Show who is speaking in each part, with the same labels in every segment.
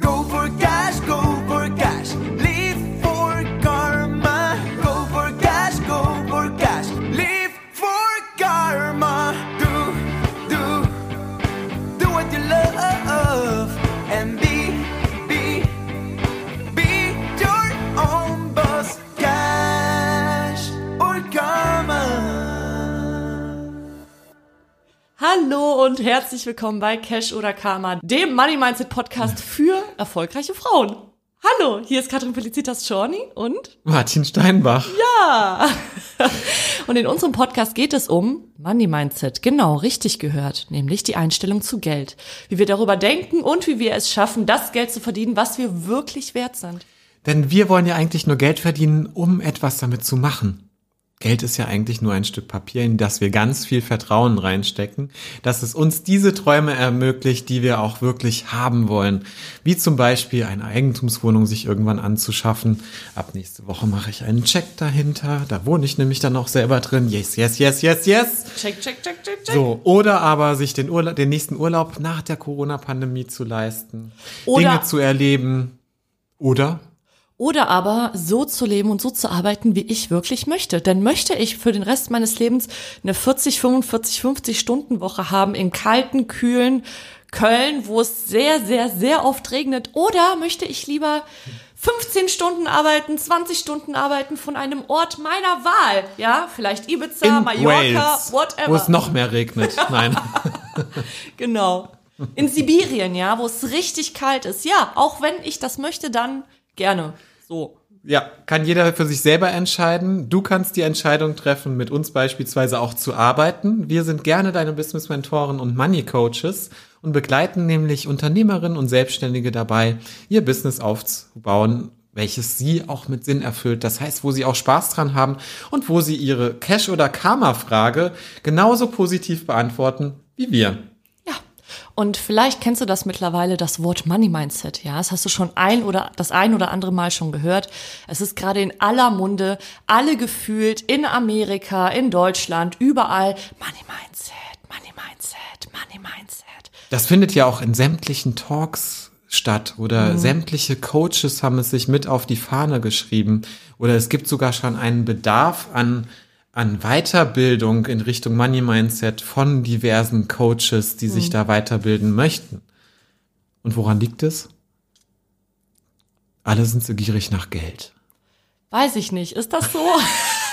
Speaker 1: Go for cash, go
Speaker 2: und herzlich willkommen bei Cash oder Karma, dem Money Mindset Podcast für erfolgreiche Frauen. Hallo, hier ist Katrin Felicitas Czorny und
Speaker 3: Martin Steinbach.
Speaker 2: ja. Und in unserem Podcast geht es um Money Mindset, genau richtig gehört, nämlich die Einstellung zu Geld. Wie wir darüber denken und wie wir es schaffen, das Geld zu verdienen, was wir wirklich wert sind.
Speaker 3: Denn wir wollen ja eigentlich nur Geld verdienen, um etwas damit zu machen. Geld ist ja eigentlich nur ein Stück Papier, in das wir ganz viel Vertrauen reinstecken, dass es uns diese Träume ermöglicht, die wir auch wirklich haben wollen. Wie zum Beispiel eine Eigentumswohnung sich irgendwann anzuschaffen. Ab nächste Woche mache ich einen Check dahinter. Da wohne ich nämlich dann auch selber drin. Yes, yes, yes, yes, yes.
Speaker 2: Check, check, check, check, check.
Speaker 3: So, oder aber sich den, Urla den nächsten Urlaub nach der Corona-Pandemie zu leisten,
Speaker 2: Oder-
Speaker 3: Dinge zu erleben. Oder?
Speaker 2: Oder aber so zu leben und so zu arbeiten, wie ich wirklich möchte. Denn möchte ich für den Rest meines Lebens eine 40, 45, 50 Stunden Woche haben im kalten, kühlen Köln, wo es sehr, sehr, sehr oft regnet. Oder möchte ich lieber 15 Stunden arbeiten, 20 Stunden arbeiten von einem Ort meiner Wahl? Ja, vielleicht Ibiza, Mallorca, whatever.
Speaker 3: wo es noch mehr regnet. Nein.
Speaker 2: Genau. In Sibirien, ja, wo es richtig kalt ist. Ja, auch wenn ich das möchte, dann gerne. So.
Speaker 3: Ja, kann jeder für sich selber entscheiden. Du kannst die Entscheidung treffen, mit uns beispielsweise auch zu arbeiten. Wir sind gerne deine Business-Mentoren und Money-Coaches und begleiten nämlich Unternehmerinnen und Selbstständige dabei, ihr Business aufzubauen, welches sie auch mit Sinn erfüllt. Das heißt, wo sie auch Spaß dran haben und wo sie ihre Cash- oder Karma-Frage genauso positiv beantworten wie wir.
Speaker 2: Und vielleicht kennst du das mittlerweile, das Wort Money Mindset. Ja, das hast du schon ein oder das ein oder andere Mal schon gehört. Es ist gerade in aller Munde, alle gefühlt in Amerika, in Deutschland, überall Money Mindset, Money Mindset, Money Mindset.
Speaker 3: Das findet ja auch in sämtlichen Talks statt oder sämtliche Coaches haben es sich mit auf die Fahne geschrieben oder es gibt sogar schon einen Bedarf an an Weiterbildung in Richtung Money Mindset von diversen Coaches, die sich da weiterbilden möchten. Und woran liegt es? Alle sind so gierig nach Geld.
Speaker 2: Weiß ich nicht. Ist das so?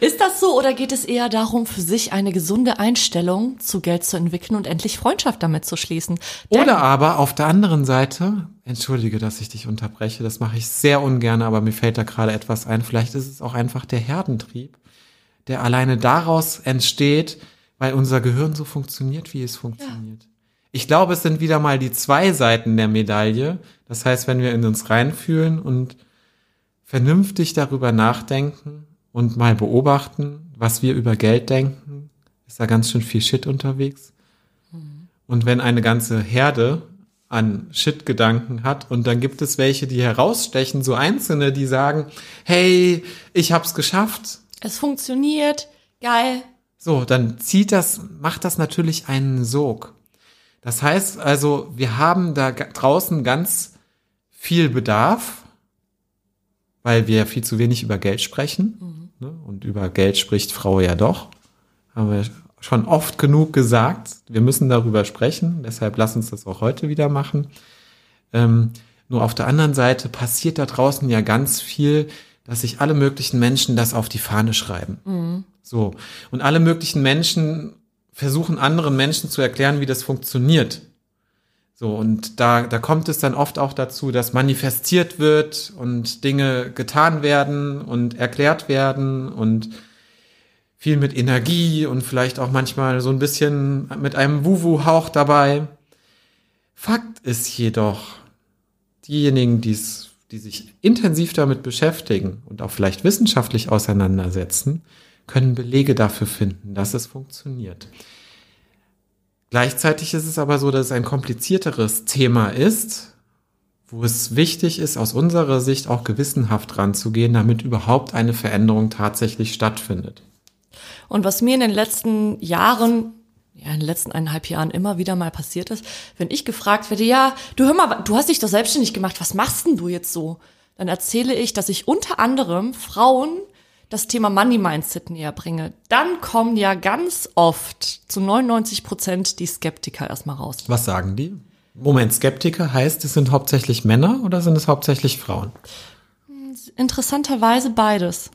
Speaker 2: Ist das so oder geht es eher darum, für sich eine gesunde Einstellung zu Geld zu entwickeln und endlich Freundschaft damit zu schließen? Denn-
Speaker 3: Oder aber auf der anderen Seite, entschuldige, dass ich dich unterbreche, das mache ich sehr ungern, aber mir fällt da gerade etwas ein. Vielleicht ist es auch einfach der Herdentrieb, der alleine daraus entsteht, weil unser Gehirn so funktioniert, wie es funktioniert. Ich glaube, es sind wieder mal die zwei Seiten der Medaille. Das heißt, wenn wir in uns reinfühlen und vernünftig darüber nachdenken und mal beobachten, was wir über Geld denken, ist da ganz schön viel Shit unterwegs. Und wenn eine ganze Herde an Shit-Gedanken hat und dann gibt es welche, die herausstechen, so einzelne, die sagen, hey, ich hab's geschafft.
Speaker 2: Es funktioniert, geil.
Speaker 3: So, dann zieht das, macht das natürlich einen Sog. Das heißt also, wir haben da draußen ganz viel Bedarf, weil wir viel zu wenig über Geld sprechen. Ne? Und über Geld spricht Frau ja doch. Haben wir schon oft genug gesagt. Wir müssen darüber sprechen. Deshalb lass uns das auch heute wieder machen. Ähm, nur auf der anderen Seite passiert da draußen ja ganz viel, dass sich alle möglichen Menschen das auf die Fahne schreiben. So. Und alle möglichen Menschen versuchen anderen Menschen zu erklären, wie das funktioniert. So, und da, da kommt es dann oft auch dazu, dass manifestiert wird und Dinge getan werden und erklärt werden und viel mit Energie und vielleicht auch manchmal so ein bisschen mit einem Wuwu-Hauch dabei. Fakt ist jedoch, diejenigen, die's, die sich intensiv damit beschäftigen und auch vielleicht wissenschaftlich auseinandersetzen, können Belege dafür finden, dass es funktioniert. Gleichzeitig ist es aber so, dass es ein komplizierteres Thema ist, wo es wichtig ist, aus unserer Sicht auch gewissenhaft ranzugehen, damit überhaupt eine Veränderung tatsächlich stattfindet.
Speaker 2: Und was mir in den letzten Jahren, ja, in den letzten eineinhalb Jahren immer wieder mal passiert ist, wenn ich gefragt werde, ja, du hör mal, du hast dich doch selbstständig gemacht, was machst denn du jetzt so? Dann erzähle ich, dass ich unter anderem Frauen das Thema Money Mindset näher bringe. Dann kommen ja ganz oft zu 99 Prozent die Skeptiker erstmal raus.
Speaker 3: Was sagen die? Moment, Skeptiker heißt, es sind hauptsächlich Männer oder sind es hauptsächlich Frauen?
Speaker 2: Interessanterweise beides.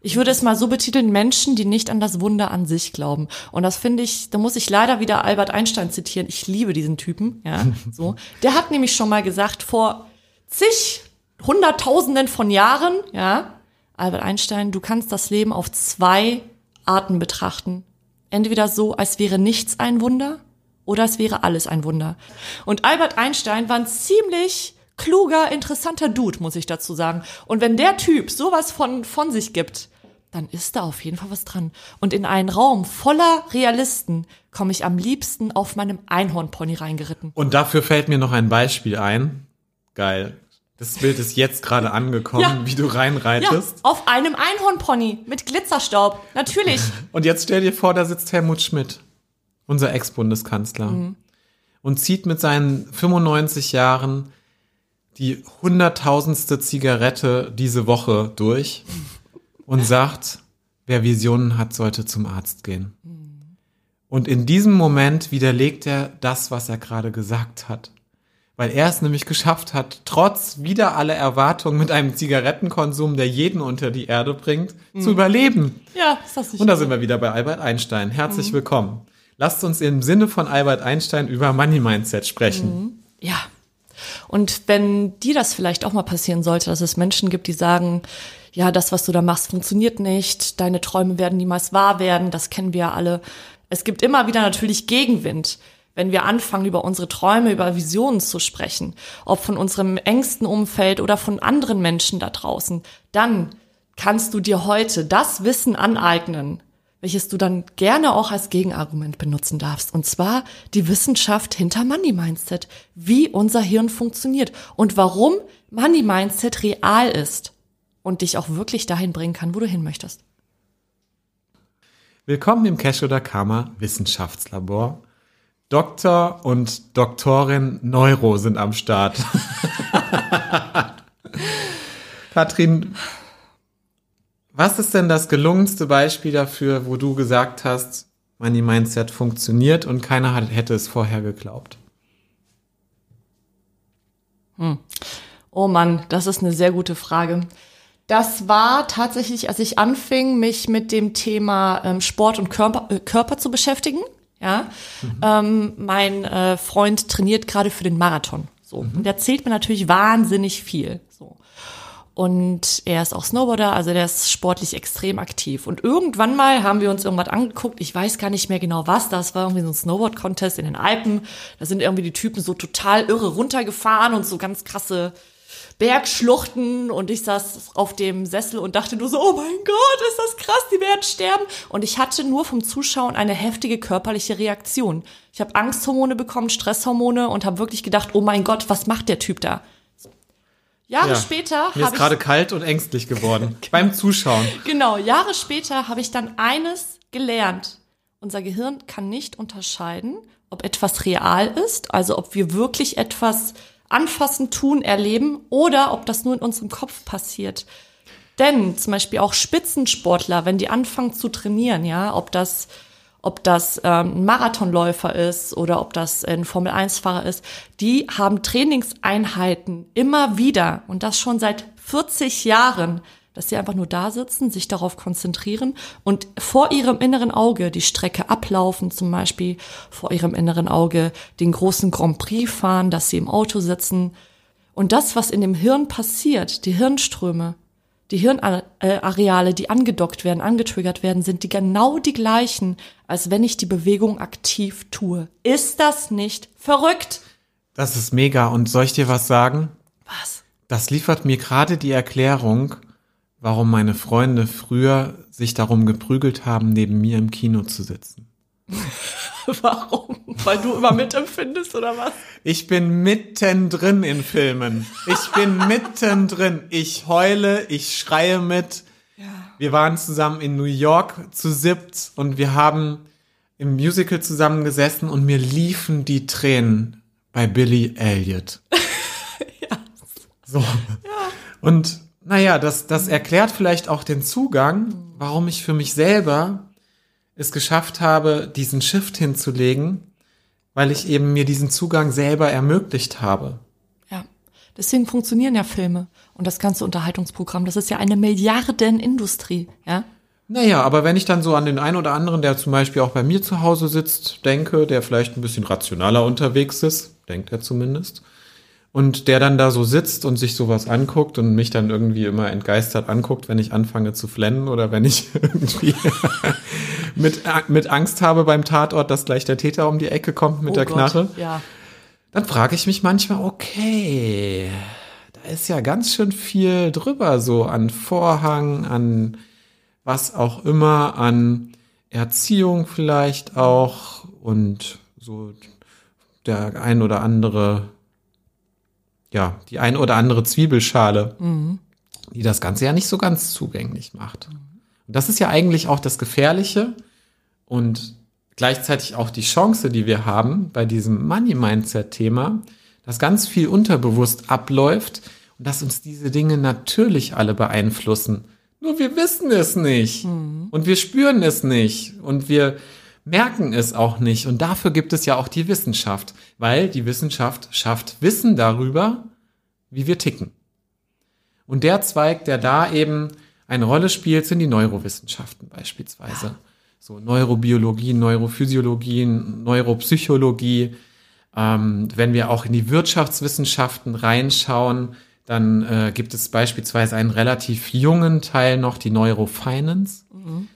Speaker 2: Ich würde es mal so betiteln, Menschen, die nicht an das Wunder an sich glauben. Und das finde ich, da muss ich leider wieder Albert Einstein zitieren. Ich liebe diesen Typen, ja, so. Der hat nämlich schon mal gesagt, vor zig, hunderttausenden von Jahren, ja, Albert Einstein, du kannst das Leben auf zwei Arten betrachten. Entweder so, als wäre nichts ein Wunder oder es wäre alles ein Wunder. Und Albert Einstein war ein ziemlich kluger, interessanter Dude, muss ich dazu sagen. Und wenn der Typ sowas von, von sich gibt, dann ist da auf jeden Fall was dran. Und in einen Raum voller Realisten komme ich am liebsten auf meinem Einhornpony reingeritten.
Speaker 3: Und dafür fällt mir noch ein Beispiel ein. Geil. Das Bild ist jetzt gerade angekommen,
Speaker 2: Ja.
Speaker 3: wie du
Speaker 2: Ja,
Speaker 3: reinreitest.
Speaker 2: auf einem Einhornpony mit Glitzerstaub. Natürlich.
Speaker 3: Und jetzt stell dir vor, da sitzt Helmut Schmidt, unser Ex-Bundeskanzler, und zieht mit seinen 95 Jahren die hunderttausendste Zigarette diese Woche durch und sagt, wer Visionen hat, sollte zum Arzt gehen. Und in diesem Moment widerlegt er das, was er gerade gesagt hat. Weil er es nämlich geschafft hat, trotz wieder aller Erwartungen mit einem Zigarettenkonsum, der jeden unter die Erde bringt, zu überleben.
Speaker 2: Ja, ist das nicht
Speaker 3: Und da sind wir wieder bei Albert Einstein. Herzlich willkommen. Lasst uns im Sinne von Albert Einstein über Money Mindset sprechen.
Speaker 2: Ja. Und wenn dir das vielleicht auch mal passieren sollte, dass es Menschen gibt, die sagen, ja, das, was du da machst, funktioniert nicht, deine Träume werden niemals wahr werden, das kennen wir ja alle. Es gibt immer wieder natürlich Gegenwind, wenn wir anfangen, über unsere Träume, über Visionen zu sprechen, ob von unserem engsten Umfeld oder von anderen Menschen da draußen, dann kannst du dir heute das Wissen aneignen, welches du dann gerne auch als Gegenargument benutzen darfst. Und zwar die Wissenschaft hinter Money Mindset, wie unser Hirn funktioniert und warum Money Mindset real ist und dich auch wirklich dahin bringen kann, wo du hin möchtest.
Speaker 3: Willkommen im Cash oder Karma Wissenschaftslabor. Doktor und Doktorin Neuro sind am Start. Katrin, was ist denn das gelungenste Beispiel dafür, wo du gesagt hast, Money Mindset funktioniert und keiner hat, hätte es vorher geglaubt?
Speaker 2: Oh Mann, das ist eine sehr gute Frage. Das war tatsächlich, als ich anfing, mich mit dem Thema ähm, Sport und Körper, äh, Körper zu beschäftigen. Ja, ähm, mein äh, Freund trainiert gerade für den Marathon. So, und der erzählt mir natürlich wahnsinnig viel. So. Und er ist auch Snowboarder, also der ist sportlich extrem aktiv. Und irgendwann mal haben wir uns irgendwas angeguckt, ich weiß gar nicht mehr genau was, das war irgendwie so ein Snowboard-Contest in den Alpen. Da sind irgendwie die Typen so total irre runtergefahren und so ganz krasse Bergschluchten und ich saß auf dem Sessel und dachte nur so, oh mein Gott, ist das krass, die werden sterben. Und ich hatte nur vom Zuschauen eine heftige körperliche Reaktion. Ich habe Angsthormone bekommen, Stresshormone und habe wirklich gedacht, oh mein Gott, was macht der Typ da? Jahre
Speaker 3: Ja.
Speaker 2: später
Speaker 3: Mir ist
Speaker 2: habe
Speaker 3: gerade
Speaker 2: ich
Speaker 3: kalt und ängstlich geworden beim Zuschauen.
Speaker 2: genau Jahre später habe ich dann eines gelernt: Unser Gehirn kann nicht unterscheiden, ob etwas real ist, also ob wir wirklich etwas anfassen, tun, erleben, oder ob das nur in unserem Kopf passiert. Denn zum Beispiel auch Spitzensportler, wenn die anfangen zu trainieren, ja, ob das ob das ähm, ein Marathonläufer ist oder ob das ein Formel-1-Fahrer ist, die haben Trainingseinheiten immer wieder und das schon seit 40 Jahren, dass sie einfach nur da sitzen, sich darauf konzentrieren und vor ihrem inneren Auge die Strecke ablaufen, zum Beispiel vor ihrem inneren Auge den großen Grand Prix fahren, dass sie im Auto sitzen. Und das, was in dem Hirn passiert, die Hirnströme, die Hirnareale, die angedockt werden, angetriggert werden, sind die genau die gleichen, als wenn ich die Bewegung aktiv tue. Ist das nicht verrückt?
Speaker 3: Das ist mega. Und soll ich dir was sagen?
Speaker 2: Was?
Speaker 3: Das liefert mir gerade die Erklärung, warum meine Freunde früher sich darum geprügelt haben, neben mir im Kino zu sitzen.
Speaker 2: Warum? Weil du immer mitempfindest oder was?
Speaker 3: Ich bin mittendrin in Filmen. Ich bin mittendrin. Ich heule, ich schreie mit. Wir waren zusammen in New York zu siebt und wir haben im Musical zusammengesessen und mir liefen die Tränen bei Billy Elliot.
Speaker 2: Ja.
Speaker 3: So. Und naja, das, das erklärt vielleicht auch den Zugang, warum ich für mich selber es geschafft habe, diesen Shift hinzulegen, weil ich eben mir diesen Zugang selber ermöglicht habe.
Speaker 2: Ja. Deswegen funktionieren ja Filme und das ganze Unterhaltungsprogramm. Das ist ja eine Milliardenindustrie, ja.
Speaker 3: Naja, aber wenn ich dann so an den einen oder anderen, der zum Beispiel auch bei mir zu Hause sitzt, denke, der vielleicht ein bisschen rationaler unterwegs ist, denkt er zumindest, und der dann da so sitzt und sich sowas anguckt und mich dann irgendwie immer entgeistert anguckt, wenn ich anfange zu flennen oder wenn ich irgendwie mit, mit Angst habe beim Tatort, dass gleich der Täter um die Ecke kommt mit
Speaker 2: Oh
Speaker 3: der
Speaker 2: Gott,
Speaker 3: Knarre,
Speaker 2: Ja.
Speaker 3: dann frage ich mich manchmal, okay, da ist ja ganz schön viel drüber, so an Vorhang, an was auch immer, an Erziehung vielleicht auch und so der ein oder andere, ja, die ein oder andere Zwiebelschale, die das Ganze ja nicht so ganz zugänglich macht. Und das ist ja eigentlich auch das Gefährliche und gleichzeitig auch die Chance, die wir haben bei diesem Money-Mindset-Thema, dass ganz viel unterbewusst abläuft und dass uns diese Dinge natürlich alle beeinflussen. Nur wir wissen es nicht und wir spüren es nicht und wir merken es auch nicht. Und dafür gibt es ja auch die Wissenschaft, weil die Wissenschaft schafft Wissen darüber, wie wir ticken. Und der Zweig, der da eben eine Rolle spielt, sind die Neurowissenschaften beispielsweise. So Neurobiologie, Neurophysiologie, Neuropsychologie. Ähm, wenn wir auch in die Wirtschaftswissenschaften reinschauen, dann äh, gibt es beispielsweise einen relativ jungen Teil noch, die Neurofinance.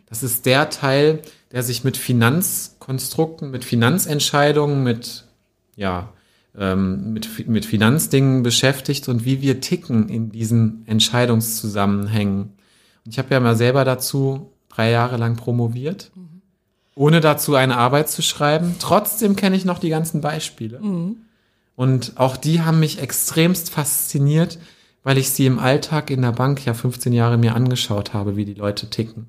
Speaker 3: Das ist der Teil, der sich mit Finanzkonstrukten, mit Finanzentscheidungen, mit, ja, ähm, mit, mit Finanzdingen beschäftigt und wie wir ticken in diesen Entscheidungszusammenhängen. Und ich habe ja mal selber dazu drei Jahre lang promoviert, ohne dazu eine Arbeit zu schreiben. Trotzdem kenne ich noch die ganzen Beispiele. Und auch die haben mich extremst fasziniert, weil ich sie im Alltag in der Bank ja 15 Jahre mir angeschaut habe, wie die Leute ticken.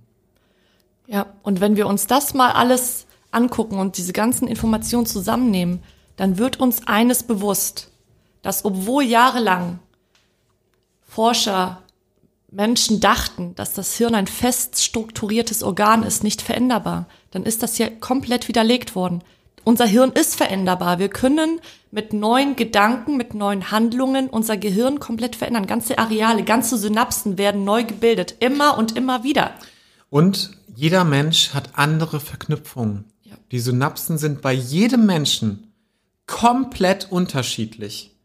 Speaker 2: Ja, und wenn wir uns das mal alles angucken und diese ganzen Informationen zusammennehmen, dann wird uns eines bewusst, dass obwohl jahrelang Forscher, Menschen dachten, dass das Hirn ein fest strukturiertes Organ ist, nicht veränderbar, dann ist das ja komplett widerlegt worden. Unser Hirn ist veränderbar. Wir können mit neuen Gedanken, mit neuen Handlungen unser Gehirn komplett verändern. Ganze Areale, ganze Synapsen werden neu gebildet. Immer und immer wieder.
Speaker 3: Und jeder Mensch hat andere Verknüpfungen.
Speaker 2: Ja.
Speaker 3: Die Synapsen sind bei jedem Menschen komplett unterschiedlich.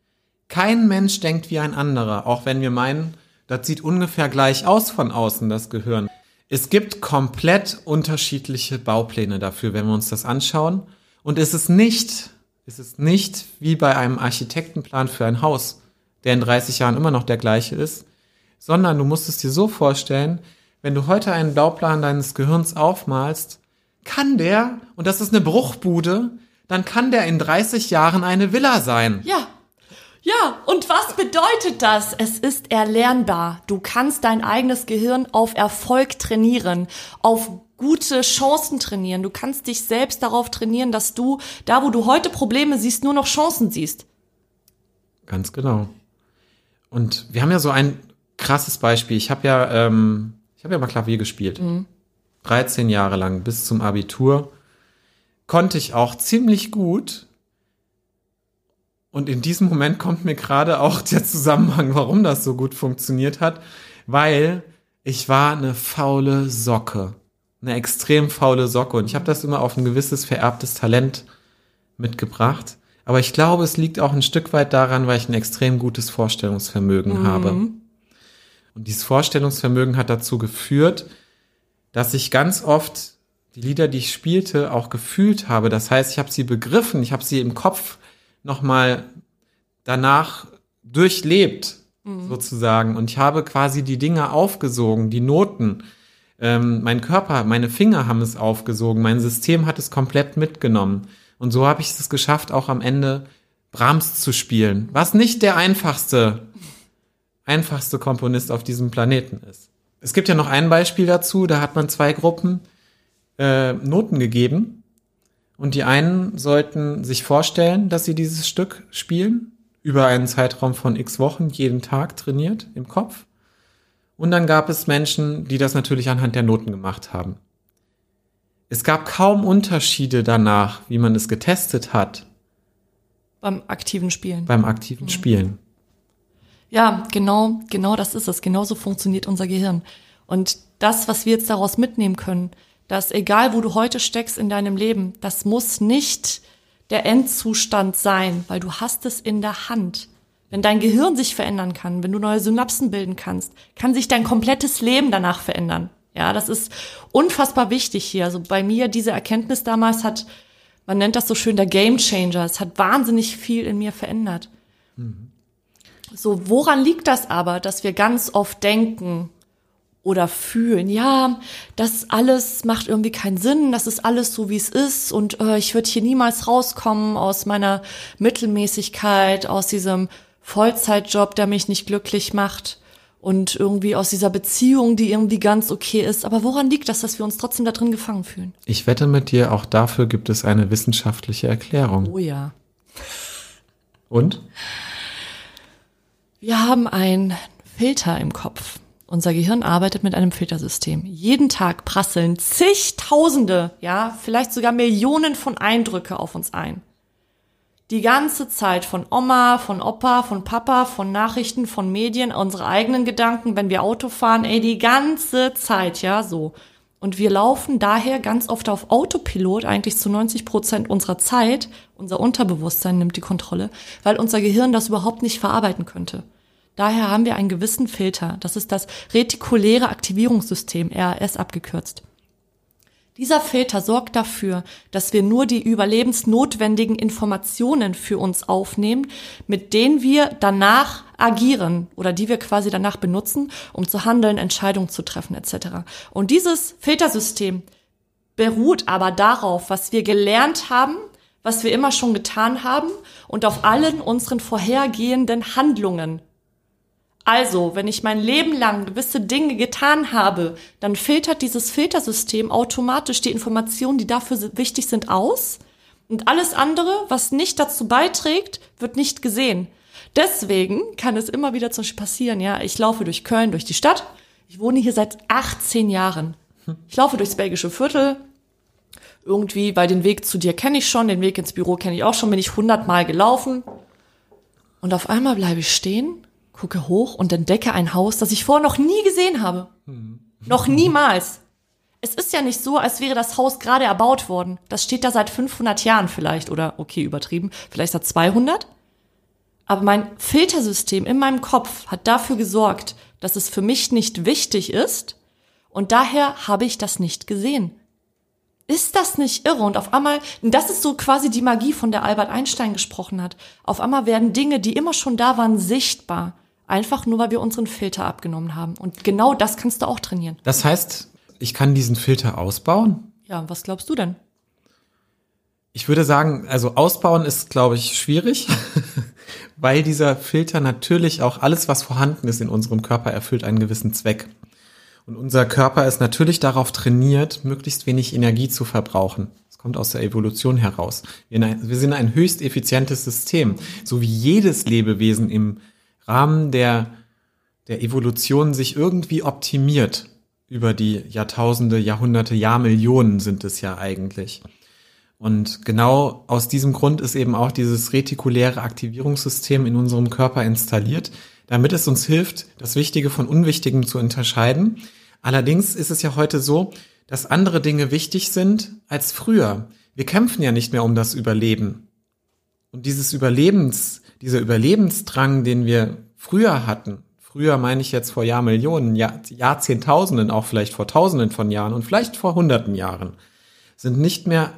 Speaker 3: Kein Mensch denkt wie ein anderer, auch wenn wir meinen, das sieht ungefähr gleich aus von außen, das Gehirn. Es gibt komplett unterschiedliche Baupläne dafür, wenn wir uns das anschauen. Und es ist nicht, es ist nicht wie bei einem Architektenplan für ein Haus, der in 30 Jahren immer noch der gleiche ist, sondern du musst es dir so vorstellen, wenn du heute einen Bauplan deines Gehirns aufmalst, kann der, und das ist eine Bruchbude, dann kann der in 30 Jahren eine Villa sein.
Speaker 2: Ja. Ja, und was bedeutet das? Es ist erlernbar. Du kannst dein eigenes Gehirn auf Erfolg trainieren, auf gute Chancen trainieren. Du kannst dich selbst darauf trainieren, dass du da, wo du heute Probleme siehst, nur noch Chancen siehst.
Speaker 3: Ganz genau. Und wir haben ja so ein krasses Beispiel. Ich habe ja, ähm, ich habe ja mal Klavier gespielt. 13 Jahre lang bis zum Abitur. Konnte ich auch ziemlich gut. Und in diesem Moment kommt mir gerade auch der Zusammenhang, warum das so gut funktioniert hat, weil ich war eine faule Socke. Eine extrem faule Socke. Und ich habe das immer auf ein gewisses vererbtes Talent mitgebracht. Aber ich glaube, es liegt auch ein Stück weit daran, weil ich ein extrem gutes Vorstellungsvermögen habe. Und dieses Vorstellungsvermögen hat dazu geführt, dass ich ganz oft die Lieder, die ich spielte, auch gefühlt habe. Das heißt, ich habe sie begriffen, ich habe sie im Kopf nochmal danach durchlebt, sozusagen. Und ich habe quasi die Dinge aufgesogen, die Noten. Ähm, mein Körper, meine Finger haben es aufgesogen, mein System hat es komplett mitgenommen. Und so habe ich es geschafft, auch am Ende Brahms zu spielen, was nicht der einfachste, einfachste Komponist auf diesem Planeten ist. Es gibt ja noch ein Beispiel dazu, da hat man zwei Gruppen äh, Noten gegeben Und die einen sollten sich vorstellen, dass sie dieses Stück spielen, über einen Zeitraum von x Wochen jeden Tag trainiert im Kopf. Und dann gab es Menschen, die das natürlich anhand der Noten gemacht haben. Es gab kaum Unterschiede danach, wie man es getestet hat
Speaker 2: Beim aktiven Spielen.
Speaker 3: beim aktiven Spielen.
Speaker 2: Ja, genau, genau das ist es. Genauso funktioniert unser Gehirn. Und das, was wir jetzt daraus mitnehmen können, dass egal wo du heute steckst in deinem Leben, das muss nicht der Endzustand sein, weil du hast es in der Hand. Wenn dein Gehirn sich verändern kann, wenn du neue Synapsen bilden kannst, kann sich dein komplettes Leben danach verändern. Ja, das ist unfassbar wichtig hier. Also bei mir diese Erkenntnis damals hat, man nennt das so schön der Game Changer. Es hat wahnsinnig viel in mir verändert. So, woran liegt das aber, dass wir ganz oft denken oder fühlen, ja, das alles macht irgendwie keinen Sinn, das ist alles so, wie es ist und äh, ich würde hier niemals rauskommen aus meiner Mittelmäßigkeit, aus diesem Vollzeitjob, der mich nicht glücklich macht und irgendwie aus dieser Beziehung, die irgendwie ganz okay ist. Aber woran liegt das, dass wir uns trotzdem da drin gefangen fühlen?
Speaker 3: Ich wette mit dir, auch dafür gibt es eine wissenschaftliche Erklärung.
Speaker 2: Oh ja.
Speaker 3: Und?
Speaker 2: Wir haben einen Filter im Kopf. Unser Gehirn arbeitet mit einem Filtersystem. Jeden Tag prasseln zigtausende, ja, vielleicht sogar Millionen von Eindrücke auf uns ein. Die ganze Zeit von Oma, von Opa, von Papa, von Nachrichten, von Medien, unsere eigenen Gedanken, wenn wir Auto fahren, ey, die ganze Zeit, ja, so. Und wir laufen daher ganz oft auf Autopilot, eigentlich zu 90 Prozent unserer Zeit. Unser Unterbewusstsein nimmt die Kontrolle, weil unser Gehirn das überhaupt nicht verarbeiten könnte. Daher haben wir einen gewissen Filter. Das ist das retikuläre Aktivierungssystem, RAS abgekürzt. Dieser Filter sorgt dafür, dass wir nur die überlebensnotwendigen Informationen für uns aufnehmen, mit denen wir danach agieren oder die wir quasi danach benutzen, um zu handeln, Entscheidungen zu treffen etc. Und dieses Filtersystem beruht aber darauf, was wir gelernt haben, was wir immer schon getan haben und auf allen unseren vorhergehenden Handlungen. Also, wenn ich mein Leben lang gewisse Dinge getan habe, dann filtert dieses Filtersystem automatisch die Informationen, die dafür wichtig sind, aus. Und alles andere, was nicht dazu beiträgt, wird nicht gesehen. Deswegen kann es immer wieder zum Beispiel passieren, ja, ich laufe durch Köln, durch die Stadt. Ich wohne hier seit 18 Jahren. Ich laufe durchs belgische Viertel. Irgendwie, weil den Weg zu dir kenne ich schon, den Weg ins Büro kenne ich auch schon, bin ich hundertmal gelaufen. Und auf einmal bleibe ich stehen, gucke hoch und entdecke ein Haus, das ich vorher noch nie gesehen habe. Noch niemals. Es ist ja nicht so, als wäre das Haus gerade erbaut worden. Das steht da seit 500 Jahren vielleicht oder, okay, übertrieben, vielleicht seit 200. Aber mein Filtersystem in meinem Kopf hat dafür gesorgt, dass es für mich nicht wichtig ist und daher habe ich das nicht gesehen. Ist das nicht irre? Und auf einmal, das ist so quasi die Magie, von der Albert Einstein gesprochen hat. Auf einmal werden Dinge, die immer schon da waren, sichtbar. Einfach nur, weil wir unseren Filter abgenommen haben. Und genau das kannst du auch trainieren.
Speaker 3: Das heißt, ich kann diesen Filter ausbauen?
Speaker 2: Ja, was glaubst du denn?
Speaker 3: Ich würde sagen, also ausbauen ist, glaube ich, schwierig, weil dieser Filter natürlich auch alles, was vorhanden ist in unserem Körper, erfüllt einen gewissen Zweck. Und unser Körper ist natürlich darauf trainiert, möglichst wenig Energie zu verbrauchen. Das kommt aus der Evolution heraus. Wir, sind ein höchst effizientes System, so wie jedes Lebewesen im Rahmen der, der Evolution sich irgendwie optimiert. Über die Jahrtausende, Jahrhunderte, Jahrmillionen sind es ja eigentlich. Und genau aus diesem Grund ist eben auch dieses retikuläre Aktivierungssystem in unserem Körper installiert, damit es uns hilft, das Wichtige von Unwichtigem zu unterscheiden. Allerdings ist es ja heute so, dass andere Dinge wichtig sind als früher. Wir kämpfen ja nicht mehr um das Überleben. Und dieses Überlebens, dieser Überlebensdrang, den wir früher hatten, früher meine ich jetzt vor Jahrmillionen, Jahr, Jahrzehntausenden, auch vielleicht vor Tausenden von Jahren und vielleicht vor Hunderten Jahren, sind nicht mehr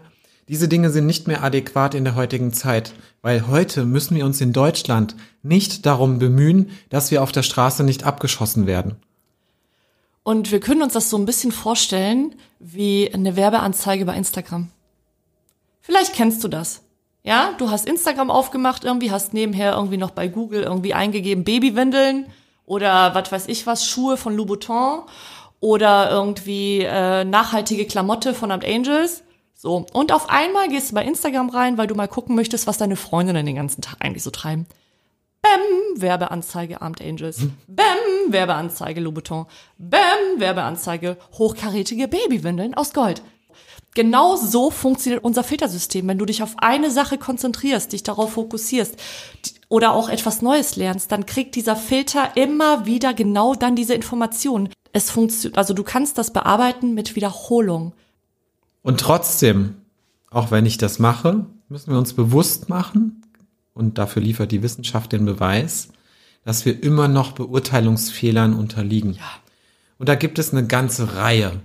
Speaker 3: diese Dinge sind nicht mehr adäquat in der heutigen Zeit, weil heute müssen wir uns in Deutschland nicht darum bemühen, dass wir auf der Straße nicht abgeschossen werden.
Speaker 2: Und wir können uns das so ein bisschen vorstellen wie eine Werbeanzeige bei Instagram. Vielleicht kennst du das. Ja, du hast Instagram aufgemacht irgendwie, hast nebenher irgendwie noch bei Google irgendwie eingegeben Babywindeln oder was weiß ich was, Schuhe von Louboutin oder irgendwie äh, nachhaltige Klamotte von Amt Angels. So, und auf einmal gehst du bei Instagram rein, weil du mal gucken möchtest, was deine Freundinnen den ganzen Tag eigentlich so treiben. Bäm, Werbeanzeige Armed Angels. Bäm, Werbeanzeige Louboutin. Bäm, Werbeanzeige hochkarätige Babywindeln aus Gold. Genau so funktioniert unser Filtersystem. Wenn du dich auf eine Sache konzentrierst, dich darauf fokussierst oder auch etwas Neues lernst, dann kriegt dieser Filter immer wieder genau dann diese Informationen. Es funktioniert, also du kannst das bearbeiten mit Wiederholung.
Speaker 3: Und trotzdem, auch wenn ich das mache, müssen wir uns bewusst machen, und dafür liefert die Wissenschaft den Beweis, dass wir immer noch Beurteilungsfehlern unterliegen.
Speaker 2: Ja.
Speaker 3: Und da gibt es eine ganze Reihe.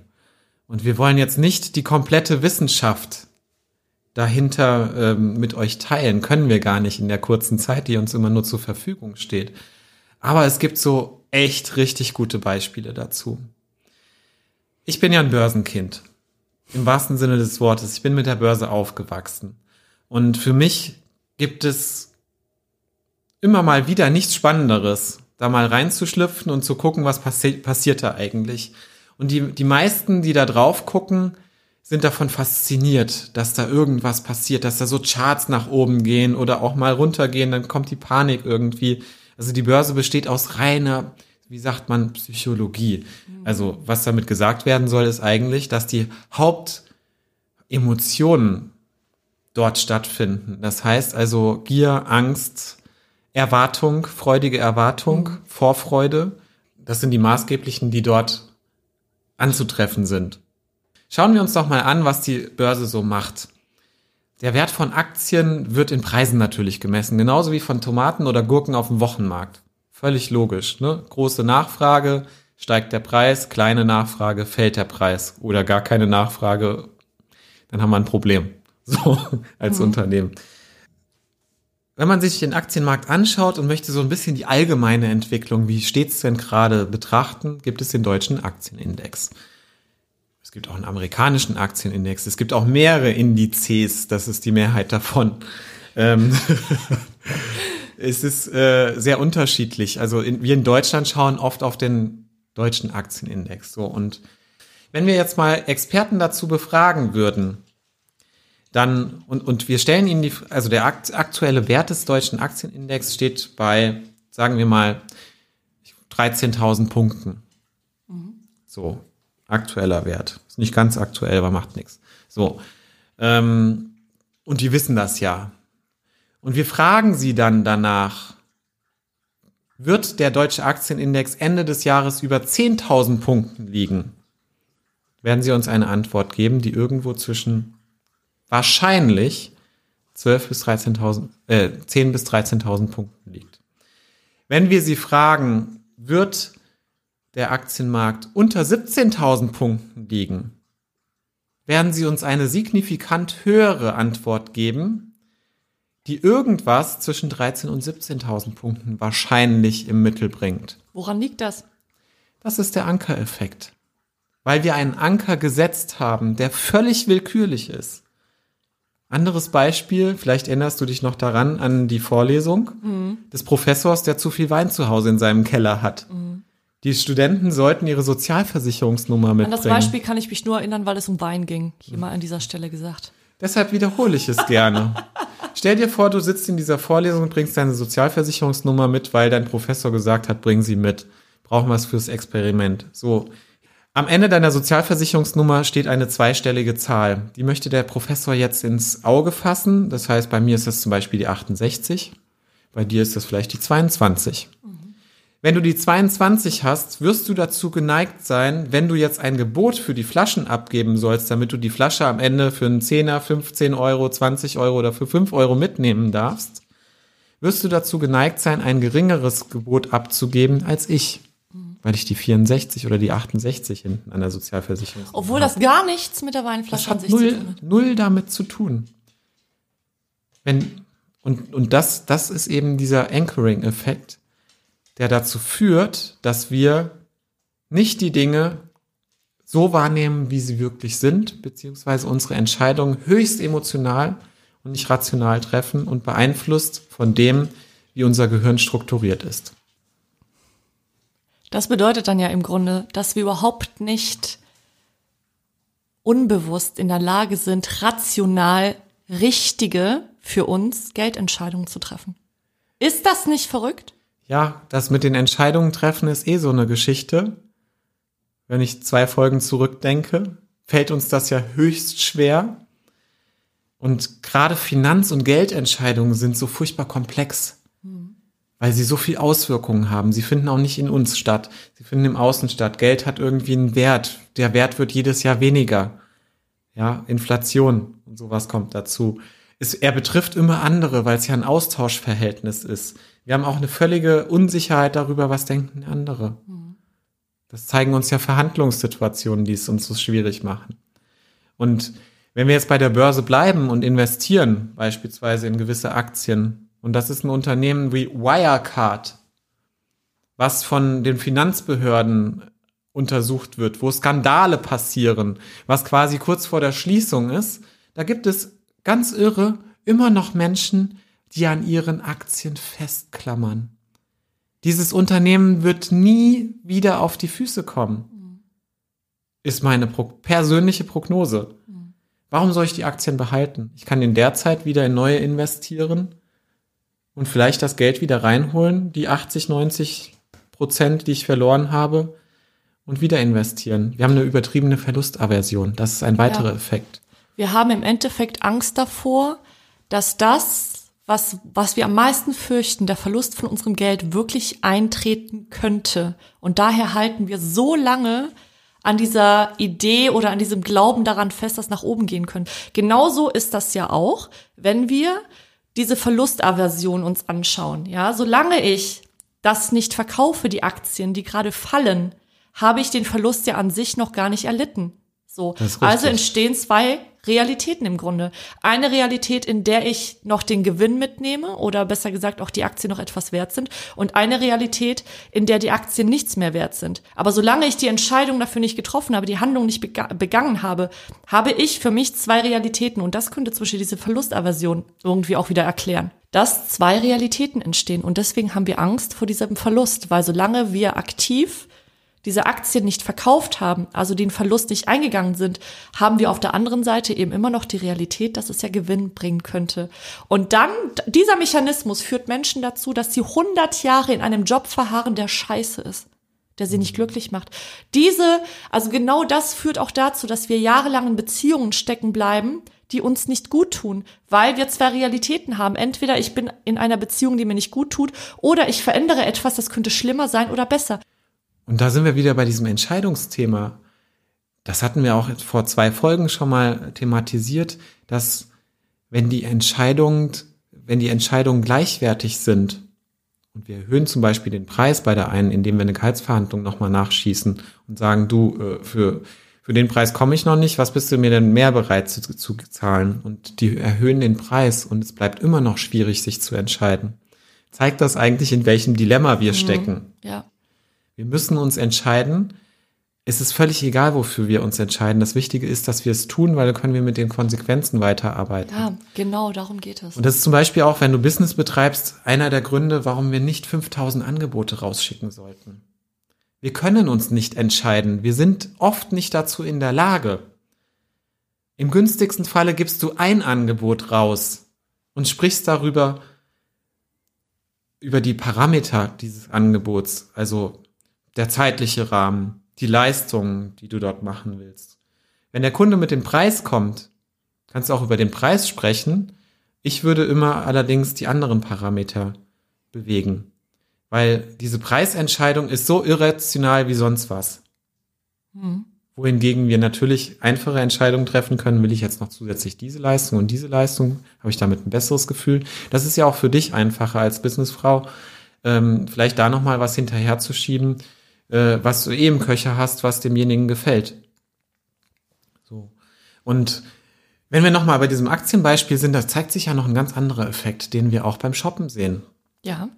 Speaker 3: Und wir wollen jetzt nicht die komplette Wissenschaft dahinter ähm, mit euch teilen. Können wir gar nicht in der kurzen Zeit, die uns immer nur zur Verfügung steht. Aber es gibt so echt richtig gute Beispiele dazu. Ich bin ja ein Börsenkind. Im wahrsten Sinne des Wortes. Ich bin mit der Börse aufgewachsen. Und für mich gibt es immer mal wieder nichts Spannenderes, da mal reinzuschlüpfen und zu gucken, was passi passiert da eigentlich. Und die, die meisten, die da drauf gucken, sind davon fasziniert, dass da irgendwas passiert, dass da so Charts nach oben gehen oder auch mal runtergehen, dann kommt die Panik irgendwie. Also die Börse besteht aus reiner, wie sagt man, Psychologie. Also was damit gesagt werden soll, ist eigentlich, dass die Hauptemotionen dort stattfinden. Das heißt also Gier, Angst, Erwartung, freudige Erwartung, Vorfreude. Das sind die maßgeblichen, die dort anzutreffen sind. Schauen wir uns doch mal an, was die Börse so macht. Der Wert von Aktien wird in Preisen natürlich gemessen, genauso wie von Tomaten oder Gurken auf dem Wochenmarkt. Völlig logisch. Ne? Große Nachfrage, steigt der Preis, kleine Nachfrage, fällt der Preis oder gar keine Nachfrage, dann haben wir ein Problem. So, als mhm. Unternehmen. Wenn man sich den Aktienmarkt anschaut und möchte so ein bisschen die allgemeine Entwicklung, wie steht's denn gerade betrachten, gibt es den deutschen Aktienindex. Es gibt auch einen amerikanischen Aktienindex. Es gibt auch mehrere Indizes. Das ist die Mehrheit davon. Ähm es ist äh, sehr unterschiedlich. Also in, wir in Deutschland schauen oft auf den deutschen Aktienindex. So und wenn wir jetzt mal Experten dazu befragen würden, dann, und, und wir stellen Ihnen die, also der aktuelle Wert des deutschen Aktienindex steht bei, sagen wir mal, 13.000 Punkten. Mhm. So, aktueller Wert. Ist nicht ganz aktuell, aber macht nichts. So. Ähm, und die wissen das ja. Und wir fragen sie dann danach, wird der deutsche Aktienindex Ende des Jahres über 10.000 Punkten liegen? Werden sie uns eine Antwort geben, die irgendwo zwischen wahrscheinlich 12 bis 13.000, äh, 10 bis 13.000 Punkten liegt. Wenn wir Sie fragen, wird der Aktienmarkt unter 17.000 Punkten liegen, werden Sie uns eine signifikant höhere Antwort geben, die irgendwas zwischen 13.000 und 17.000 Punkten wahrscheinlich im Mittel bringt.
Speaker 2: Woran liegt das?
Speaker 3: Das ist der Ankereffekt. Weil wir einen Anker gesetzt haben, der völlig willkürlich ist. Anderes Beispiel, vielleicht erinnerst du dich noch daran, an die Vorlesung mhm. des Professors, der zu viel Wein zu Hause in seinem Keller hat. Mhm. Die Studenten sollten ihre Sozialversicherungsnummer mitbringen.
Speaker 2: An das Beispiel kann ich mich nur erinnern, weil es um Wein ging. Hier mal an dieser Stelle gesagt.
Speaker 3: Deshalb wiederhole ich es gerne. Stell dir vor, du sitzt in dieser Vorlesung und bringst deine Sozialversicherungsnummer mit, weil dein Professor gesagt hat, bring sie mit. Brauchen wir es fürs Experiment. So, am Ende deiner Sozialversicherungsnummer steht eine zweistellige Zahl. Die möchte der Professor jetzt ins Auge fassen. Das heißt, bei mir ist das zum Beispiel die 68. Bei dir ist das vielleicht die 22. Mhm. Wenn du die 22 hast, wirst du dazu geneigt sein, wenn du jetzt ein Gebot für die Flaschen abgeben sollst, damit du die Flasche am Ende für einen Zehner, 15 Euro, 20 Euro oder für 5 Euro mitnehmen darfst, wirst du dazu geneigt sein, ein geringeres Gebot abzugeben als ich weil ich die 64 oder die 68 hinten an der Sozialversicherung
Speaker 2: Obwohl das gar nichts mit der Weinflasche
Speaker 3: das hat null, hat. null damit zu tun. Wenn, und, und das, das ist eben dieser Anchoring-Effekt, der dazu führt, dass wir nicht die Dinge so wahrnehmen, wie sie wirklich sind, beziehungsweise unsere Entscheidungen höchst emotional und nicht rational treffen und beeinflusst von dem, wie unser Gehirn strukturiert ist.
Speaker 2: Das bedeutet dann ja im Grunde, dass wir überhaupt nicht unbewusst in der Lage sind, rational richtige für uns Geldentscheidungen zu treffen. Ist das nicht verrückt?
Speaker 3: Ja, das mit den Entscheidungen treffen ist eh so eine Geschichte. Wenn ich zwei Folgen zurückdenke, fällt uns das ja höchst schwer. Und gerade Finanz- und Geldentscheidungen sind so furchtbar komplex, weil sie so viel Auswirkungen haben. Sie finden auch nicht in uns statt. Sie finden im Außen statt. Geld hat irgendwie einen Wert. Der Wert wird jedes Jahr weniger. Ja, Inflation und sowas kommt dazu. Es, er betrifft immer andere, weil es ja ein Austauschverhältnis ist. Wir haben auch eine völlige Unsicherheit darüber, was denken andere. Das zeigen uns ja Verhandlungssituationen, die es uns so schwierig machen. Und wenn wir jetzt bei der Börse bleiben und investieren, beispielsweise in gewisse Aktien, und das ist ein Unternehmen wie Wirecard, was von den Finanzbehörden untersucht wird, wo Skandale passieren, was quasi kurz vor der Schließung ist, da gibt es ganz irre immer noch Menschen, die an ihren Aktien festklammern. Dieses Unternehmen wird nie wieder auf die Füße kommen, ist meine Pro persönliche Prognose. Warum soll ich die Aktien behalten? Ich kann in der Zeit wieder in neue investieren und vielleicht das Geld wieder reinholen, die 80, 90 Prozent, die ich verloren habe, und wieder investieren. Wir haben eine übertriebene Verlustaversion. Das ist ein weiterer
Speaker 2: Ja.
Speaker 3: Effekt.
Speaker 2: Wir haben im Endeffekt Angst davor, dass das, was, was wir am meisten fürchten, der Verlust von unserem Geld wirklich eintreten könnte. Und daher halten wir so lange an dieser Idee oder an diesem Glauben daran fest, dass nach oben gehen können. Genauso ist das ja auch, wenn wir diese Verlustaversion uns anschauen. Ja, solange ich das nicht verkaufe, die Aktien, die gerade fallen, habe ich den Verlust ja an sich noch gar nicht erlitten. So. Also entstehen zwei Realitäten im Grunde. Eine Realität, in der ich noch den Gewinn mitnehme oder besser gesagt auch die Aktien noch etwas wert sind und eine Realität, in der die Aktien nichts mehr wert sind. Aber solange ich die Entscheidung dafür nicht getroffen habe, die Handlung nicht bega begangen habe, habe ich für mich zwei Realitäten und das könnte zum Beispiel diese Verlustaversion irgendwie auch wieder erklären. Dass zwei Realitäten entstehen und deswegen haben wir Angst vor diesem Verlust, weil solange wir aktiv diese Aktien nicht verkauft haben, also den Verlust nicht eingegangen sind, haben wir auf der anderen Seite eben immer noch die Realität, dass es ja Gewinn bringen könnte. Und dann, dieser Mechanismus führt Menschen dazu, dass sie 100 Jahre in einem Job verharren, der scheiße ist, der sie nicht glücklich macht. Diese, also genau das führt auch dazu, dass wir jahrelang in Beziehungen stecken bleiben, die uns nicht gut tun, weil wir zwei Realitäten haben. Entweder ich bin in einer Beziehung, die mir nicht gut tut, oder ich verändere etwas, das könnte schlimmer sein oder besser.
Speaker 3: Und da sind wir wieder bei diesem Entscheidungsthema. Das hatten wir auch vor zwei Folgen schon mal thematisiert, dass wenn die Entscheidung, wenn die Entscheidungen gleichwertig sind und wir erhöhen zum Beispiel den Preis bei der einen, indem wir eine Gehaltsverhandlung nochmal nachschießen und sagen, du, äh, für, für den Preis komme ich noch nicht, was bist du mir denn mehr bereit zu, zu zahlen? Und die erhöhen den Preis und es bleibt immer noch schwierig, sich zu entscheiden. Zeigt das eigentlich, in welchem Dilemma wir stecken?
Speaker 2: Ja.
Speaker 3: Wir müssen uns entscheiden. Es ist völlig egal, wofür wir uns entscheiden. Das Wichtige ist, dass wir es tun, weil dann können wir mit den Konsequenzen weiterarbeiten.
Speaker 2: Ja, genau, darum geht es.
Speaker 3: Und das ist zum Beispiel auch, wenn du Business betreibst, einer der Gründe, warum wir nicht 5000 Angebote rausschicken sollten. Wir können uns nicht entscheiden. Wir sind oft nicht dazu in der Lage. Im günstigsten Falle gibst du ein Angebot raus und sprichst darüber, über die Parameter dieses Angebots, also der zeitliche Rahmen, die Leistungen, die du dort machen willst. Wenn der Kunde mit dem Preis kommt, kannst du auch über den Preis sprechen. Ich würde immer allerdings die anderen Parameter bewegen, weil diese Preisentscheidung ist so irrational wie sonst was. Wohingegen wir natürlich einfache Entscheidungen treffen können, will ich jetzt noch zusätzlich diese Leistung und diese Leistung, habe ich damit ein besseres Gefühl. Das ist ja auch für dich einfacher als Businessfrau, ähm, vielleicht da nochmal was hinterherzuschieben, äh, was du eh im Köcher hast, was demjenigen gefällt. So. Und wenn wir nochmal bei diesem Aktienbeispiel sind, da zeigt sich ja noch ein ganz anderer Effekt, den wir auch beim Shoppen sehen.
Speaker 2: Ja,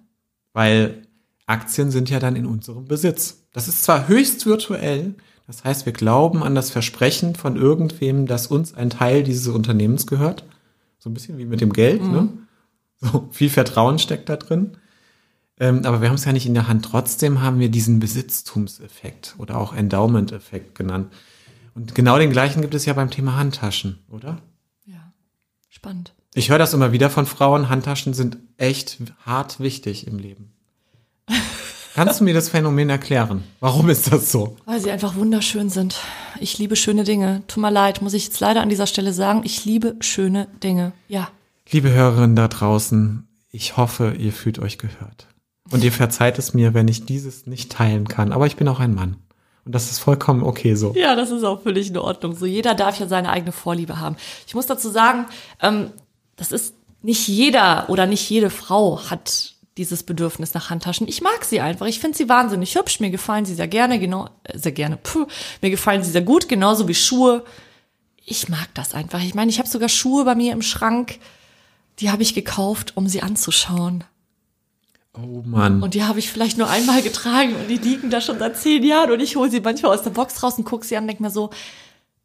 Speaker 3: Weil Aktien sind ja dann in unserem Besitz. Das ist zwar höchst virtuell, das heißt, wir glauben an das Versprechen von irgendwem, dass uns ein Teil dieses Unternehmens gehört. So ein bisschen wie mit dem Geld, ne? So viel Vertrauen steckt da drin. Ähm, aber wir haben es ja nicht in der Hand. Trotzdem haben wir diesen Besitztumseffekt oder auch Endowment-Effekt genannt. Und genau den gleichen gibt es ja beim Thema Handtaschen, oder?
Speaker 2: Ja. Spannend.
Speaker 3: Ich höre das immer wieder von Frauen, Handtaschen sind echt hart wichtig im Leben. Kannst du mir das Phänomen erklären? Warum ist das so?
Speaker 2: Weil sie einfach wunderschön sind. Ich liebe schöne Dinge. Tut mir leid, muss ich jetzt leider an dieser Stelle sagen. Ich liebe schöne Dinge. Ja.
Speaker 3: Liebe Hörerinnen da draußen, ich hoffe, ihr fühlt euch gehört. Und ihr verzeiht es mir, wenn ich dieses nicht teilen kann. Aber ich bin auch ein Mann. Und das ist vollkommen okay so.
Speaker 2: Ja, das ist auch völlig in Ordnung. So jeder darf ja seine eigene Vorliebe haben. Ich muss dazu sagen, ähm, das ist nicht jeder oder nicht jede Frau hat dieses Bedürfnis nach Handtaschen. Ich mag sie einfach. Ich finde sie wahnsinnig hübsch. Mir gefallen sie sehr gerne, genau, äh, sehr gerne. Puh, mir gefallen sie sehr gut, genauso wie Schuhe. Ich mag das einfach. Ich meine, ich habe sogar Schuhe bei mir im Schrank. Die habe ich gekauft, um sie anzuschauen.
Speaker 3: Oh Mann.
Speaker 2: Und die habe ich vielleicht nur einmal getragen und die liegen da schon seit zehn Jahren und ich hole sie manchmal aus der Box raus und gucke sie an und denke mir so,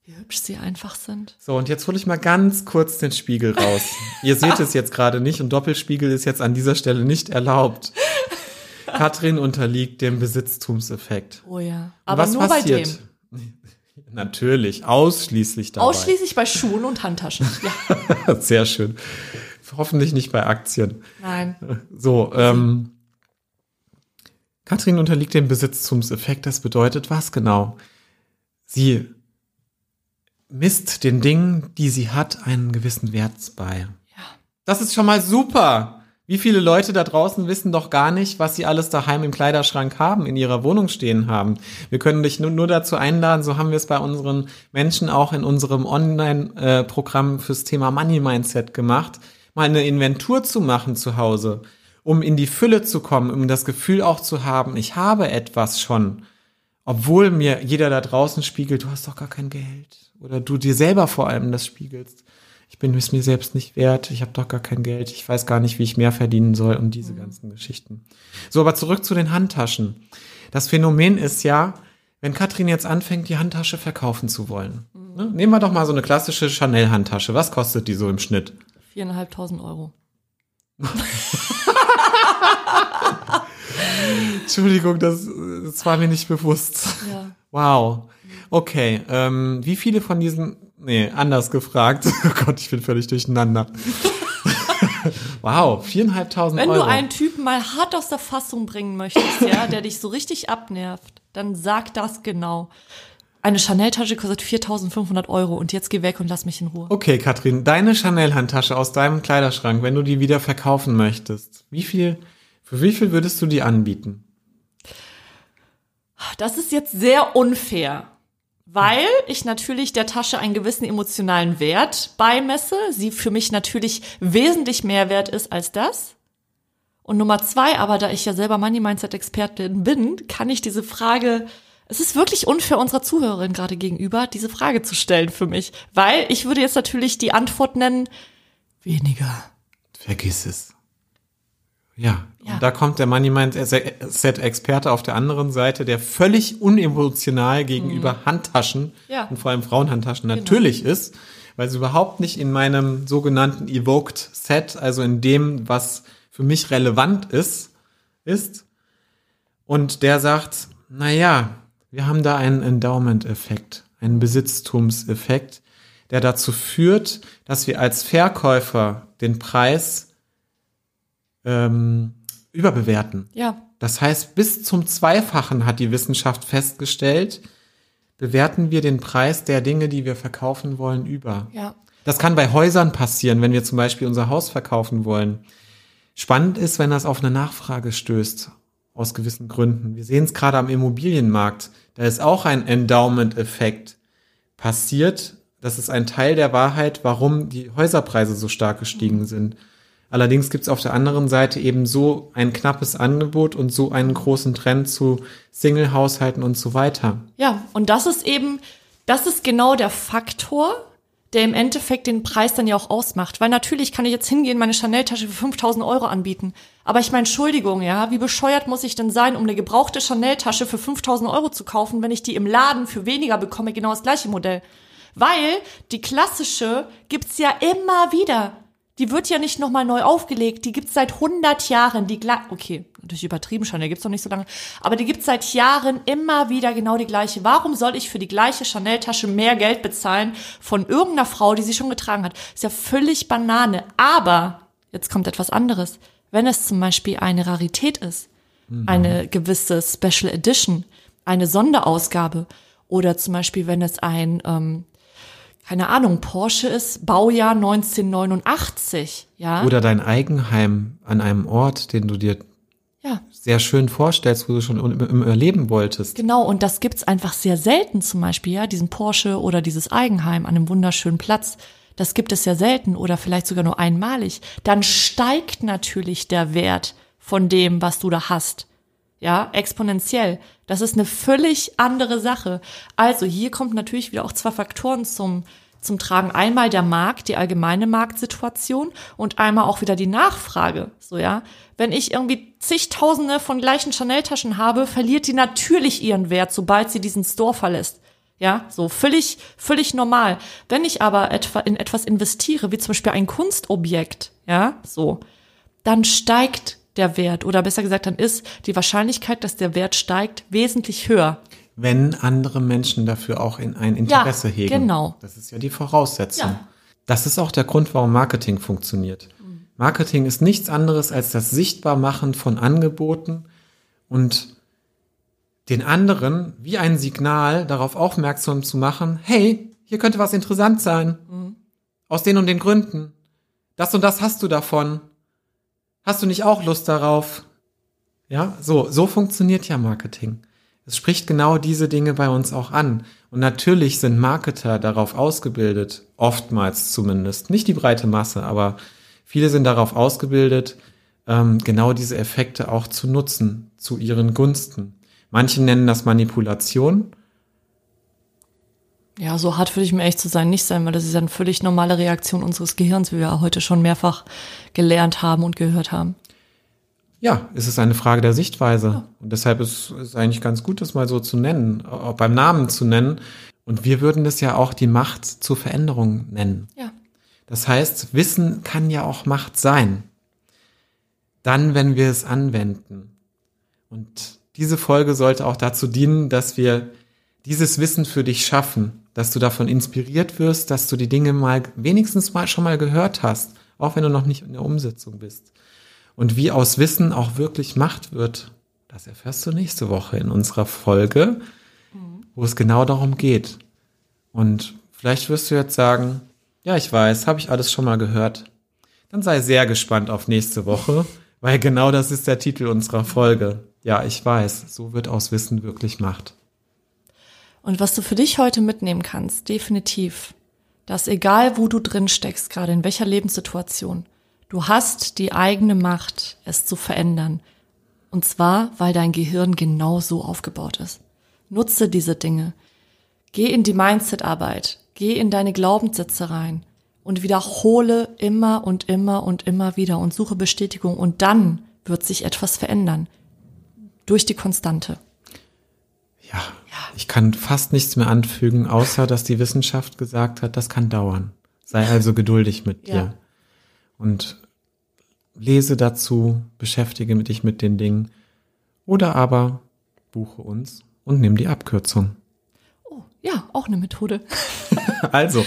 Speaker 2: wie hübsch sie einfach sind.
Speaker 3: So, und jetzt hole ich mal ganz kurz den Spiegel raus. Ihr seht es jetzt gerade nicht und Doppelspiegel ist jetzt an dieser Stelle nicht erlaubt. Katrin unterliegt dem Besitztumseffekt.
Speaker 2: Oh ja. Aber
Speaker 3: was
Speaker 2: nur
Speaker 3: passiert?
Speaker 2: bei dem.
Speaker 3: Natürlich, ausschließlich dabei.
Speaker 2: Ausschließlich bei Schuhen und Handtaschen. Ja.
Speaker 3: Sehr schön. Hoffentlich nicht bei Aktien.
Speaker 2: Nein.
Speaker 3: So, ähm, Katrin unterliegt dem Besitztumseffekt. Das bedeutet was genau? Sie misst den Dingen, die sie hat, einen gewissen Wert bei.
Speaker 2: Ja.
Speaker 3: Das ist schon mal super. Wie viele Leute da draußen wissen doch gar nicht, was sie alles daheim im Kleiderschrank haben, in ihrer Wohnung stehen haben. Wir können dich nur, nur dazu einladen, so haben wir es bei unseren Menschen auch in unserem Online-Programm fürs Thema Money Mindset gemacht, mal eine Inventur zu machen zu Hause, um in die Fülle zu kommen, um das Gefühl auch zu haben, ich habe etwas schon. Obwohl mir jeder da draußen spiegelt, du hast doch gar kein Geld. Oder du dir selber vor allem das spiegelst ich bin es mir selbst nicht wert, ich habe doch gar kein Geld, ich weiß gar nicht, wie ich mehr verdienen soll und diese ganzen Geschichten. So, aber zurück zu den Handtaschen. Das Phänomen ist ja, wenn Katrin jetzt anfängt, die Handtasche verkaufen zu wollen. Ne? Nehmen wir doch mal so eine klassische Chanel-Handtasche. Was kostet die so im Schnitt?
Speaker 2: Viereinhalbtausend Euro.
Speaker 3: Entschuldigung, das, das war mir nicht bewusst.
Speaker 2: Ja.
Speaker 3: Wow. Okay, ähm, wie viele von diesen, nee, anders gefragt. Oh Gott, ich bin völlig durcheinander. wow, viereinhalbtausend
Speaker 2: Wenn
Speaker 3: Euro.
Speaker 2: du einen Typen mal hart aus der Fassung bringen möchtest, ja, der dich so richtig abnervt, dann sag das genau. Eine Chanel-Tasche kostet 4.500 Euro und jetzt geh weg und lass mich in Ruhe.
Speaker 3: Okay, Katrin, deine Chanel-Handtasche aus deinem Kleiderschrank, wenn du die wieder verkaufen möchtest, wie viel, für wie viel würdest du die anbieten?
Speaker 2: Das ist jetzt sehr unfair, weil ich natürlich der Tasche einen gewissen emotionalen Wert beimesse, sie für mich natürlich wesentlich mehr wert ist als das. Und Nummer zwei, aber da ich ja selber Money Mindset Expertin bin, kann ich diese Frage, es ist wirklich unfair unserer Zuhörerin gerade gegenüber, diese Frage zu stellen für mich, weil ich würde jetzt natürlich die Antwort nennen, weniger.
Speaker 3: Vergiss es. Ja,
Speaker 2: Ja.
Speaker 3: und da kommt der Money Mindset Experte auf der anderen Seite, der völlig unemotional gegenüber Handtaschen
Speaker 2: Mhm. Ja. Genau.
Speaker 3: und vor allem Frauenhandtaschen natürlich ist, weil sie überhaupt nicht in meinem sogenannten Evoked Set, also in dem, was für mich relevant ist, ist. Und der sagt, na ja, wir haben da einen Endowment-Effekt, einen Besitztumseffekt, der dazu führt, dass wir als Verkäufer den Preis ähm, überbewerten.
Speaker 2: Ja,
Speaker 3: Das heißt, bis zum Zweifachen hat die Wissenschaft festgestellt, bewerten wir den Preis der Dinge, die wir verkaufen wollen, über.
Speaker 2: ja.
Speaker 3: Das kann bei Häusern passieren, wenn wir zum Beispiel unser Haus verkaufen wollen. Spannend ist, wenn das auf eine Nachfrage stößt, aus gewissen Gründen. Wir sehen es gerade am Immobilienmarkt. Da ist auch ein Endowment-Effekt passiert. Das ist ein Teil der Wahrheit, warum die Häuserpreise so stark gestiegen sind. Allerdings gibt es auf der anderen Seite eben so ein knappes Angebot und so einen großen Trend zu Single-Haushalten und so weiter.
Speaker 2: Ja, und das ist eben, das ist genau der Faktor, der im Endeffekt den Preis dann ja auch ausmacht. Weil natürlich kann ich jetzt hingehen, meine Chanel-Tasche für 5000 Euro anbieten. Aber ich meine, Entschuldigung, ja, wie bescheuert muss ich denn sein, um eine gebrauchte Chanel-Tasche für 5000 Euro zu kaufen, wenn ich die im Laden für weniger bekomme, genau das gleiche Modell. Weil die klassische gibt's ja immer wieder. Die wird ja nicht nochmal neu aufgelegt. Die gibt's seit 100 Jahren. Die gla- okay, natürlich übertrieben Chanel gibt's noch nicht so lange, aber die gibt's seit Jahren immer wieder genau die gleiche. Warum soll ich für die gleiche Chanel-Tasche mehr Geld bezahlen von irgendeiner Frau, die sie schon getragen hat? Ist ja völlig Banane. Aber jetzt kommt etwas anderes. Wenn es zum Beispiel eine Rarität ist, eine gewisse Special Edition, eine Sonderausgabe oder zum Beispiel, wenn es ein ähm, keine Ahnung, Porsche ist, Baujahr 1989, ja.
Speaker 3: Oder dein Eigenheim an einem Ort, den du dir
Speaker 2: ja,
Speaker 3: sehr schön vorstellst, wo du schon im- im erleben wolltest.
Speaker 2: genau. Und das gibt's einfach sehr selten zum Beispiel, ja, diesen Porsche oder dieses Eigenheim an einem wunderschönen Platz. Das gibt es ja selten oder vielleicht sogar nur einmalig. Dann steigt natürlich der Wert von dem, was du da hast. Ja, exponentiell. Das ist eine völlig andere Sache. Also hier kommt natürlich wieder auch zwei Faktoren zum, zum Tragen. Einmal der Markt, die allgemeine Marktsituation und einmal auch wieder die Nachfrage. So, ja. Wenn ich irgendwie zigtausende von gleichen Chanel-Taschen habe, verliert die natürlich ihren Wert, sobald sie diesen Store verlässt. Ja, so völlig, völlig normal. Wenn ich aber etwa in etwas investiere, wie zum Beispiel ein Kunstobjekt, ja, so, dann steigt der Wert oder besser gesagt, dann ist die Wahrscheinlichkeit, dass der Wert steigt, wesentlich höher.
Speaker 3: Wenn andere Menschen dafür auch in ein Interesse
Speaker 2: Ja,
Speaker 3: hegen.
Speaker 2: genau.
Speaker 3: Das ist ja die Voraussetzung.
Speaker 2: Ja.
Speaker 3: Das ist auch der Grund, warum Marketing funktioniert. Marketing ist nichts anderes als das Sichtbarmachen von Angeboten und den anderen wie ein Signal darauf aufmerksam zu machen, hey, hier könnte was interessant sein. Aus den und den Gründen. Das und das hast du davon. Hast du nicht auch Lust darauf? Ja, so, so funktioniert ja Marketing. Es spricht genau diese Dinge bei uns auch an. Und natürlich sind Marketer darauf ausgebildet, oftmals zumindest, nicht die breite Masse, aber viele sind darauf ausgebildet, ähm, genau diese Effekte auch zu nutzen, zu ihren Gunsten. Manche nennen das Manipulation.
Speaker 2: Ja, so hart würde ich mir echt zu sein nicht sein, weil das ist ja eine völlig normale Reaktion unseres Gehirns, wie wir ja heute schon mehrfach gelernt haben und gehört haben.
Speaker 3: Ja, es ist eine Frage der Sichtweise. Und deshalb ist es eigentlich ganz gut, das mal so zu nennen, auch beim Namen zu nennen. Und wir würden das ja auch die Macht zur Veränderung nennen.
Speaker 2: Ja.
Speaker 3: Das heißt, Wissen kann ja auch Macht sein. Dann, wenn wir es anwenden. Und diese Folge sollte auch dazu dienen, dass wir dieses Wissen für dich schaffen, dass du davon inspiriert wirst, dass du die Dinge mal wenigstens mal schon mal gehört hast, auch wenn du noch nicht in der Umsetzung bist. Und wie aus Wissen auch wirklich Macht wird, das erfährst du nächste Woche in unserer Folge, wo es genau darum geht. Und vielleicht wirst du jetzt sagen, ja, ich weiß, habe ich alles schon mal gehört. Dann sei sehr gespannt auf nächste Woche, weil genau das ist der Titel unserer Folge. Ja, ich weiß, so wird aus Wissen wirklich Macht.
Speaker 2: Und was du für dich heute mitnehmen kannst, definitiv, dass egal wo du drin steckst, gerade in welcher Lebenssituation, du hast die eigene Macht, es zu verändern. Und zwar, weil dein Gehirn genau so aufgebaut ist. Nutze diese Dinge. Geh in die Mindset-Arbeit. Geh in deine Glaubenssätze rein und wiederhole immer und immer und immer wieder und suche Bestätigung und dann wird sich etwas verändern. Durch die Konstante.
Speaker 3: Ja, ich kann fast nichts mehr anfügen, außer dass die Wissenschaft gesagt hat, das kann dauern. Sei also geduldig mit dir.
Speaker 2: Ja.
Speaker 3: Und lese dazu, beschäftige dich mit den Dingen. Oder aber buche uns und nimm die Abkürzung.
Speaker 2: Oh, ja, auch eine Methode.
Speaker 3: Also,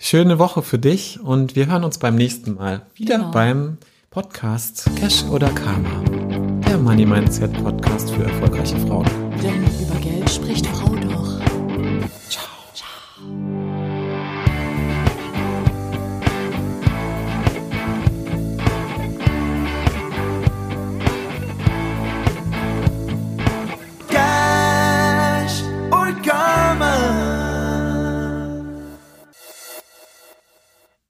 Speaker 3: schöne Woche für dich und wir hören uns beim nächsten Mal wieder
Speaker 2: Genau.
Speaker 3: beim Podcast Cash oder Karma. Der Money Mindset Podcast für erfolgreiche Frauen.
Speaker 2: Denn über Geld spricht Frau.